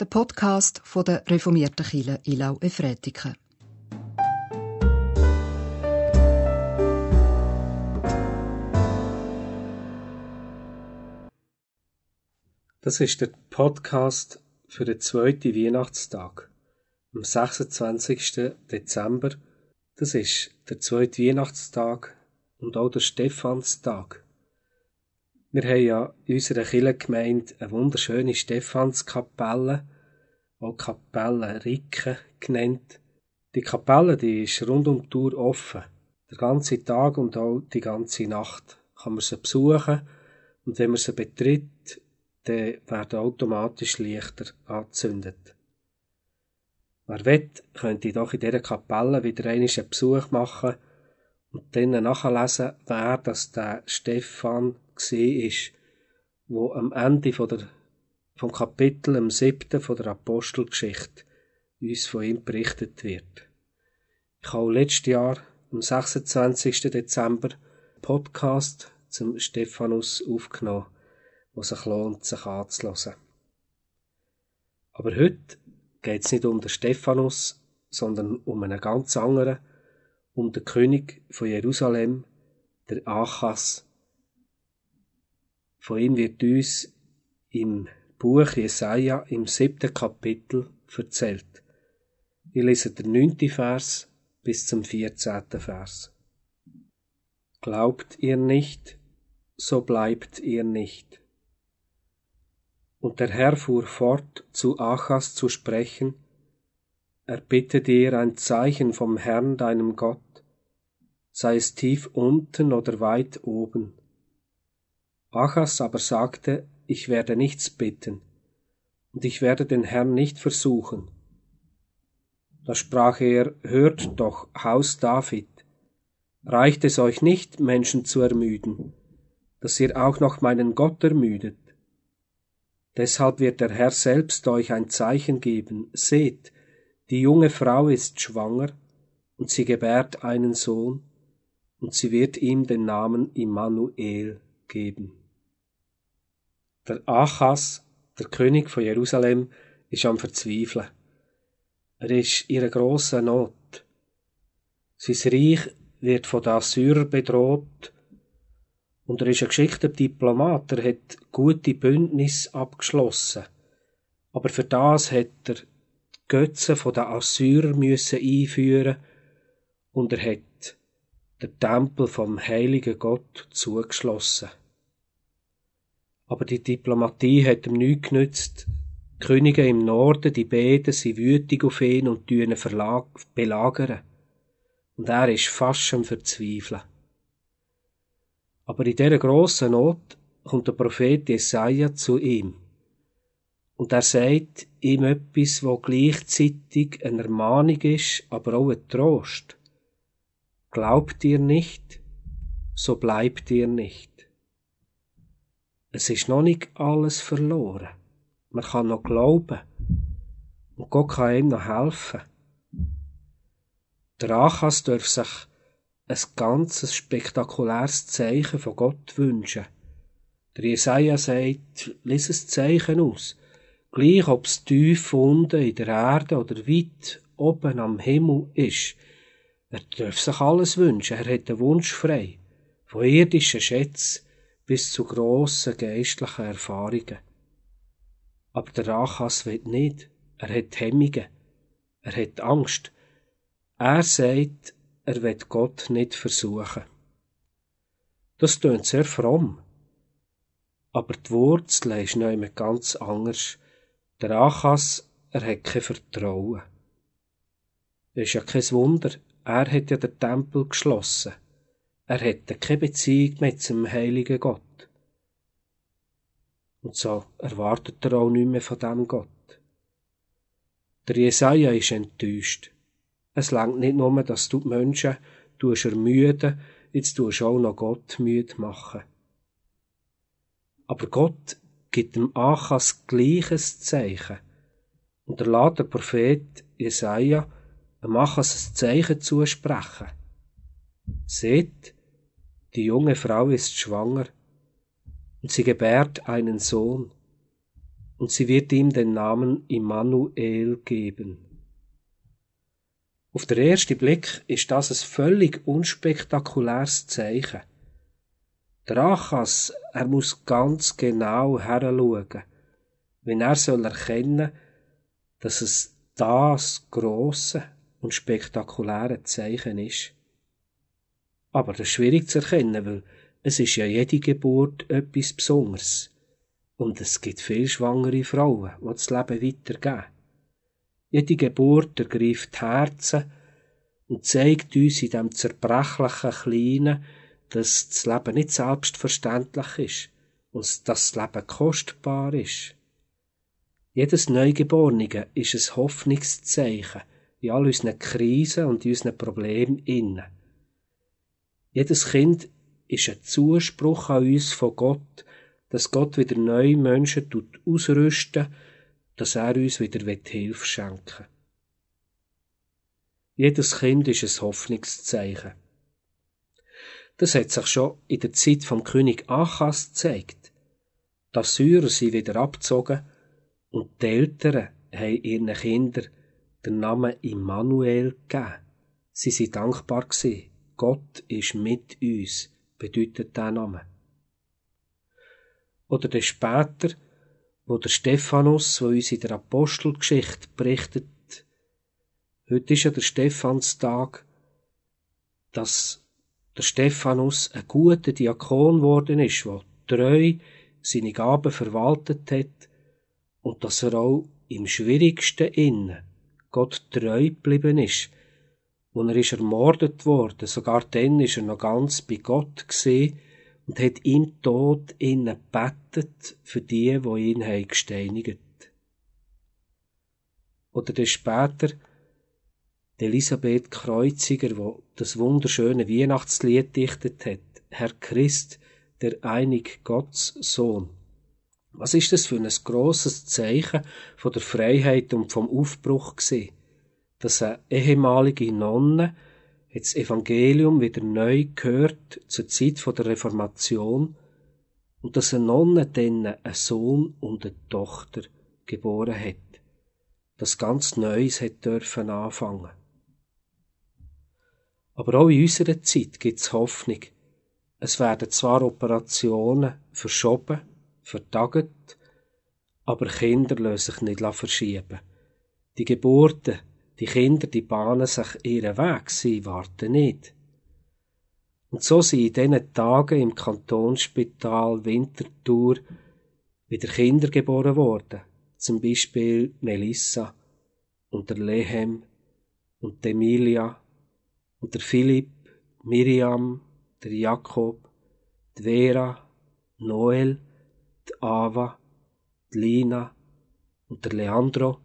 der Podcast von der reformierten Kirche Ilau Efretiken. Das ist der Podcast für den zweiten Weihnachtstag, am 26. Dezember. Das ist der zweite Weihnachtstag und auch der Stephanstag. Wir haben ja in unserer Kirchengemeinde eine wunderschöne Stephanskapelle, auch Kapelle Ricke genannt. Die Kapelle, die ist rund um die Tour offen. Der ganze Tag und auch die ganze Nacht kann man sie besuchen und wenn man sie betritt, dann werden automatisch Lichter angezündet. Wer will, könnte doch in dieser Kapelle wieder einen Besuch machen und dann nachlesen, wer das der Stephan war, wo am Ende von der, vom Kapitel, am siebten von der Apostelgeschichte, uns von ihm berichtet wird. Ich habe letztes Jahr, am 26. Dezember, einen Podcast zum Stephanus aufgenommen, wo sich lohnt, sich anzuhören. Aber heute geht es nicht um den Stephanus, sondern um einen ganz anderen, um den König von Jerusalem, der Achas, von ihm wird uns im Buch Jesaja im siebten Kapitel erzählt. Ich lese den neunten Vers bis zum vierzehnten Vers. Glaubt ihr nicht, so bleibt ihr nicht. Und der Herr fuhr fort, zu Achas zu sprechen, er bitte dir ein Zeichen vom Herrn deinem Gott, sei es tief unten oder weit oben. Achas aber sagte, ich werde nichts bitten, und ich werde den Herrn nicht versuchen. Da sprach er, hört doch, Haus David, reicht es euch nicht, Menschen zu ermüden, dass ihr auch noch meinen Gott ermüdet. Deshalb wird der Herr selbst euch ein Zeichen geben, seht, die junge Frau ist schwanger, und sie gebärt einen Sohn, und sie wird ihm den Namen Immanuel geben. Der Achas, der König von Jerusalem, ist am Verzweifeln. Er ist in einer grossen Not. Sein Reich wird von den Assyrern bedroht und er ist ein geschickter Diplomat. Er hat gute Bündnisse abgeschlossen. Aber für das hat er die Götze von den Assyrern einführen und er hat den Tempel vom heiligen Gott zugeschlossen. Aber die Diplomatie hat ihm nichts genützt. Die Könige im Norden, die Beten, sind wütig auf ihn und ihn belagern. Und er ist fast am Verzweifeln. Aber in dieser grossen Not kommt der Prophet Jesaja zu ihm. Und er sagt ihm etwas, wo gleichzeitig eine Ermahnung ist, aber auch ein Trost. Glaubt ihr nicht, so bleibt ihr nicht. Es ist noch nicht alles verloren. Man kann noch glauben. Und Gott kann ihm noch helfen. Der Achas darf sich ein ganzes spektakuläres Zeichen von Gott wünschen. Der Jesaja sagt, lies ein Zeichen aus. Gleich ob es tief unten in der Erde oder weit oben am Himmel ist. Er darf sich alles wünschen. Er hat den Wunsch frei. Von irdischen Schätzen bis zu grossen geistlichen Erfahrungen. Aber der Achas will nicht. Er hat Hemmungen. Er hat Angst. Er sagt, er wird Gott nicht versuchen. Das tönt sehr fromm. Aber die Wurzel ist noch ganz anders. Der Achas, er hat kein Vertrauen. Das ist ja kein Wunder. Er hat ja den Tempel geschlossen. Er hätte keine Beziehung mehr zum heiligen Gott. Und so erwartet er auch nicht mehr von dem Gott. Der Jesaja ist enttäuscht. Es langt nicht nur, dass du die Menschen tust ermüden, jetzt du auch noch Gott müde machen. Aber Gott gibt dem Achas gleiches Zeichen. Und er lässt der Prophet Jesaja dem Achas ein Zeichen zusprechen. Seht, die junge Frau ist schwanger und sie gebärt einen Sohn. und sie wird ihm den Namen Immanuel geben. Auf den ersten Blick ist das ein völlig unspektakuläres Zeichen. Der Achas, er muss ganz genau heranschauen, wenn er soll erkennen, dass es das große und spektakuläre Zeichen ist. Aber das ist schwierig zu erkennen, weil es ist ja jede Geburt etwas Besonderes. Und es gibt viele schwangere Frauen, die das Leben weitergeben. Jede Geburt ergreift Herzen und zeigt uns in dem zerbrechlichen Kleinen, dass das Leben nicht selbstverständlich ist und dass das Leben kostbar ist. Jedes Neugeborene ist ein Hoffnungszeichen in all unseren Krisen und in unseren Problemen innen. Jedes Kind ist ein Zuspruch an uns von Gott, dass Gott wieder neue Menschen tut ausrüsten, dass er uns wieder Hilfe schenken will. Jedes Kind ist ein Hoffnungszeichen. Das hat sich schon in der Zeit vom König Achas gezeigt. Die Assyrer sind wieder abgezogen und die Eltern haben ihren Kindern den Namen Immanuel gegeben. Sie sind dankbar gewesen. Gott ist mit uns, bedeutet der Name. Oder dann später, wo der Stephanus, wo uns in der Apostelgeschichte berichtet, heute ist ja der Stephanstag, dass der Stephanus ein guter Diakon geworden ist, der treu seine Gaben verwaltet hat und dass er auch im schwierigsten Innen Gott treu geblieben ist. Und er ist ermordet worden, sogar dann ist er noch ganz bei Gott gesehen und hat im Tod innen bettet für die, wo ihn haben gesteinigt. Oder dann später die Elisabeth Kreuziger, wo das wunderschöne Weihnachtslied dichtet hat, Herr Christ, der einig Gottes Sohn. Was ist das für ein grosses Zeichen von der Freiheit und vom Aufbruch gesehen, dass eine ehemalige Nonne das Evangelium wieder neu gehört zur Zeit der Reformation und dass eine Nonne dann einen Sohn und eine Tochter geboren hat, das ganz Neues hat dürfen anfangen. Aber auch in unserer Zeit gibt es Hoffnung. Es werden zwar Operationen verschoben, vertagt, aber Kinder lassen sich nicht verschieben. Die Geburten, die Kinder, die bahnen sich ihren Weg, sie warten nicht. Und so sind in diesen Tagen im Kantonsspital Winterthur wieder Kinder geboren worden. Zum Beispiel Melissa und der Lehem und Emilia und der Philipp, Miriam, der Jakob, die Vera, Noel, die Ava, die Lina und der Leandro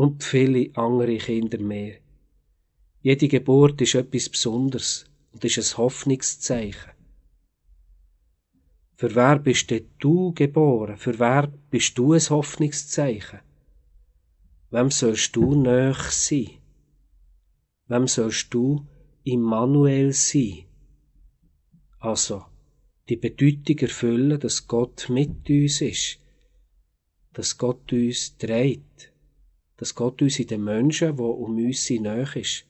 und viele andere Kinder mehr. Jede Geburt ist etwas Besonderes und ist ein Hoffnungszeichen. Für wer bist denn du geboren? Für wer bist du ein Hoffnungszeichen? Wem sollst du nöch sein? Wem sollst du Immanuel sein. Also, die Bedeutung erfüllen, dass Gott mit uns ist, dass Gott uns trägt, dass Gott uns in den Menschen, wo um uns sind, näher ist.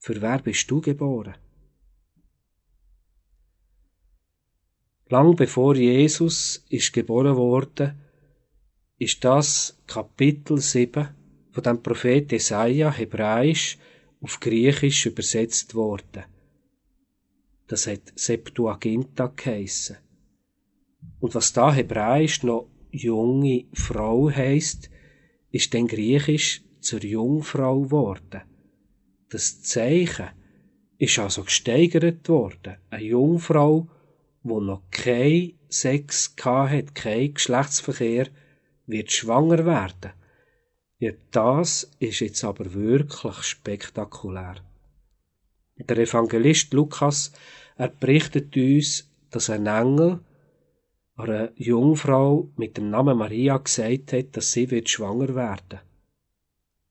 Für wer bist du geboren? Lang bevor Jesus ist geboren wurde, ist das Kapitel 7 von dem Prophet Jesaja hebräisch auf Griechisch übersetzt worden. Das hat Septuaginta geheissen. Und was da Hebräisch noch junge Frau heisst, ist dann Griechisch zur Jungfrau geworden. Das Zeichen ist also gesteigert worden. Eine Jungfrau, wo noch kein Sex hat, kein Geschlechtsverkehr, wird schwanger werden. Ja, das ist jetzt aber wirklich spektakulär. Der Evangelist Lukas, er berichtet uns, dass ein Engel einer Jungfrau mit dem Namen Maria gesagt hat, dass sie wird schwanger werden.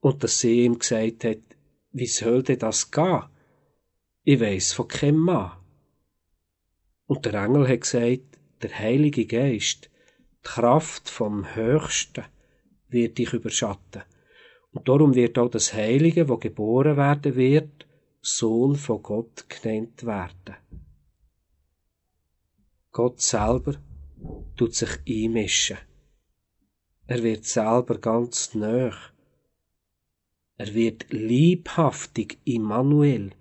Und dass sie ihm gesagt hat, wie soll denn das gehen? Ich weiss von keinem Mann. Und der Engel hat gesagt, der Heilige Geist Die Kraft vom Höchsten wird dich überschatten. Und darum wird auch das Heilige, wo geboren werden wird, Sohn von Gott genannt werden. Gott selber tut sich einmischen. Er wird selber ganz nöch. Er wird liebhaftig Immanuel.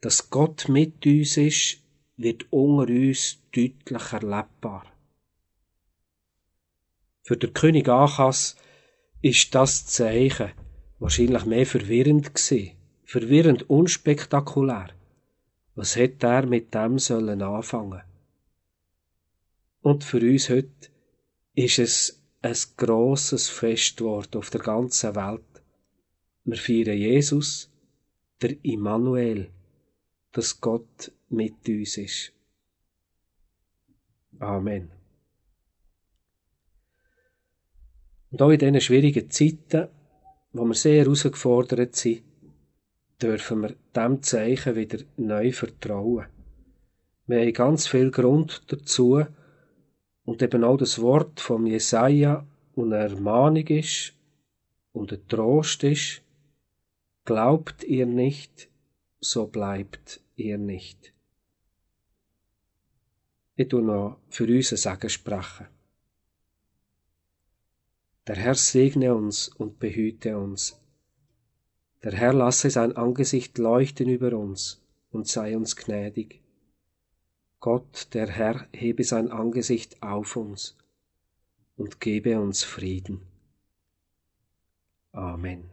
Dass Gott mit uns ist, wird unter uns deutlich erlebbar. Für den König Achas ist das Zeichen wahrscheinlich mehr verwirrend gewesen. Verwirrend unspektakulär. Was hätte er mit dem sollen anfangen? Und für uns heute ist es ein grosses Festwort auf der ganzen Welt. Wir feiern Jesus, der Immanuel, dass Gott mit uns ist. Amen. Und auch in diesen schwierigen Zeiten, wo wir sehr herausgefordert sind, dürfen wir dem Zeichen wieder neu vertrauen. Wir haben ganz viel Grund dazu und eben auch das Wort vom Jesaja eine Ermahnung ist und ein Trost ist. Glaubt ihr nicht, so bleibt ihr nicht. Ich tu noch für uns ein Segen sprechen. Der Herr segne uns und behüte uns. Der Herr lasse sein Angesicht leuchten über uns und sei uns gnädig. Gott, der Herr, hebe sein Angesicht auf uns und gebe uns Frieden. Amen.